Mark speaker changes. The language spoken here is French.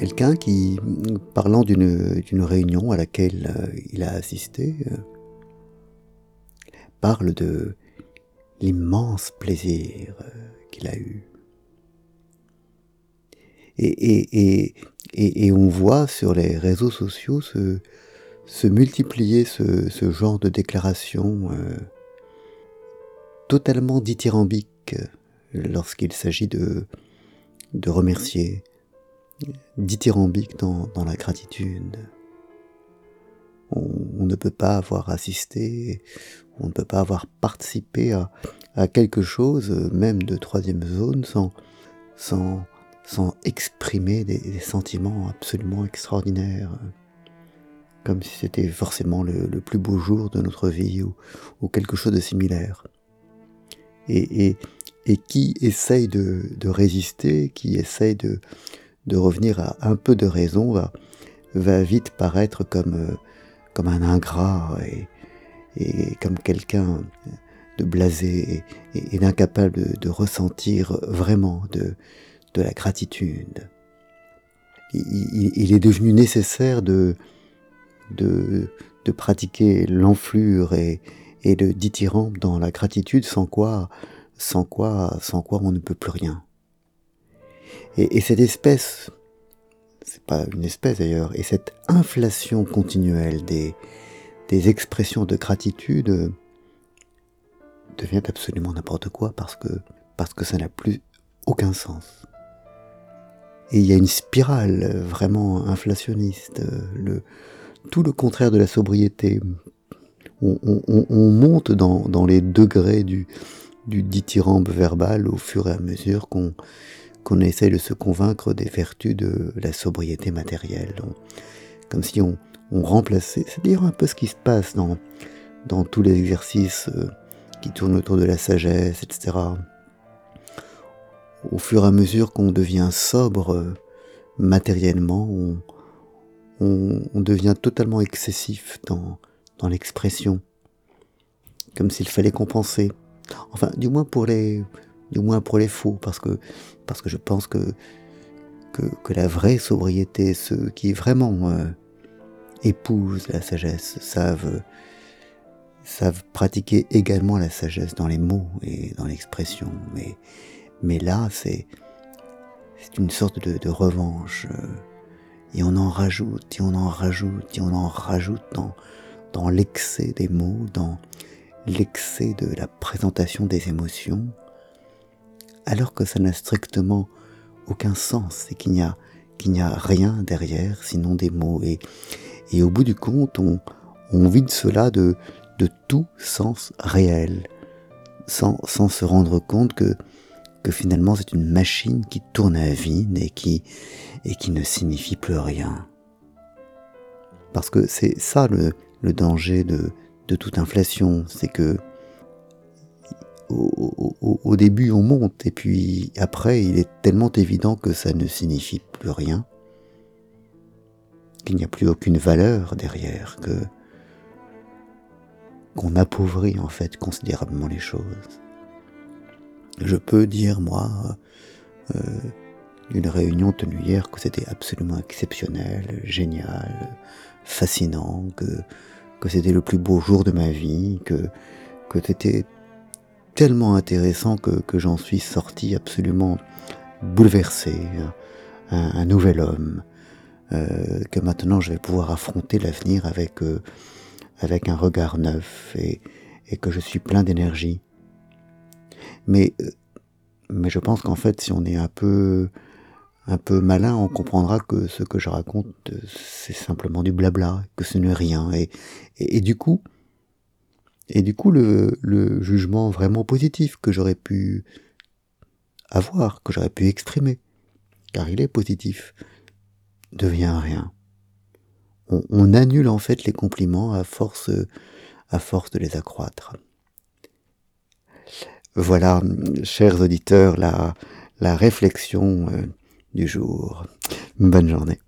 Speaker 1: quelqu'un qui, parlant d'une réunion à laquelle euh, il a assisté, euh, parle de l'immense plaisir euh, qu'il a eu. Et, on voit sur les réseaux sociaux se, multiplier ce, genre de déclarations totalement dithyrambiques lorsqu'il s'agit de remercier, dithyrambique dans, dans la gratitude. On, ne peut pas avoir assisté, on ne peut pas avoir participé à, à quelque chose, même de troisième zone, sans, sans, sans exprimer des, sentiments absolument extraordinaires, comme si c'était forcément le, le, plus beau jour de notre vie ou, ou quelque chose de similaire. Et, et, et qui essaye de, de résister, qui essaye de, de revenir à un peu de raison va, va vite paraître comme, euh, comme un ingrat et, et comme quelqu'un de blasé et, et d'incapable de, de, ressentir vraiment de, de la gratitude. Il, il, est devenu nécessaire de, de, de pratiquer l'enflure et, et le dithyrambe dans la gratitude sans quoi, sans quoi, sans quoi on ne peut plus rien. Et, cette espèce, c'est pas une espèce d'ailleurs, et cette inflation continuelle des, expressions de gratitude devient absolument n'importe quoi parce que, parce que ça n'a plus aucun sens. Et il y a une spirale vraiment inflationniste, le, tout le contraire de la sobriété. On, on, on monte dans, dans, les degrés du, du dithyrambe verbal au fur et à mesure qu'on qu'on essaye de se convaincre des vertus de la sobriété matérielle. comme si on, remplaçait, c'est-à-dire un peu ce qui se passe dans, dans tous les exercices euh, qui tournent autour de la sagesse, etc. Au fur et à mesure qu'on devient sobre euh, matériellement, on, on, on, devient totalement excessif dans, dans l'expression, comme s'il fallait compenser. Enfin, du moins pour les, du moins pour les faux, parce que, parce que je pense que, que, que la vraie sobriété, ceux qui vraiment euh, épousent la sagesse, savent, savent pratiquer également la sagesse dans les mots et dans l'expression. Mais, mais là, c'est, c'est une sorte de, de revanche. Euh, et on en rajoute, et on en rajoute, et on en rajoute dans, dans l'excès des mots, dans l'excès de la présentation des émotions, alors que ça n'a strictement aucun sens et qu'il n'y a, a rien derrière sinon des mots. Et, et au bout du compte, on, on vide cela de, de tout sens réel, sans, sans se rendre compte que, que finalement c'est une machine qui tourne à vide et qui, et qui ne signifie plus rien. Parce que c'est ça le, le danger de, de toute inflation, c'est que au, début on monte et puis après il est tellement évident que ça ne signifie plus rien, qu'il n'y a plus aucune valeur derrière, que qu'on appauvrit en fait considérablement les choses. Je peux dire moi euh, d'une réunion tenue hier que c'était absolument exceptionnel, génial, fascinant, que que c'était le plus beau jour de ma vie, que que c'était tellement intéressant que, que j'en suis sorti absolument bouleversé, un, nouvel homme, euh, que maintenant je vais pouvoir affronter l'avenir avec, euh, avec un regard neuf et, que je suis plein d'énergie. Mais, euh, mais je pense qu'en fait, si on est un peu, un peu malin, on comprendra que ce que je raconte, c'est simplement du blabla, que ce n'est rien. Et, et du coup, et du coup, le, jugement vraiment positif que j'aurais pu avoir, que j'aurais pu exprimer, car il est positif, devient rien. On, annule en fait les compliments à force, à force de les accroître. Voilà, chers auditeurs, la, la réflexion euh, du jour. Bonne journée.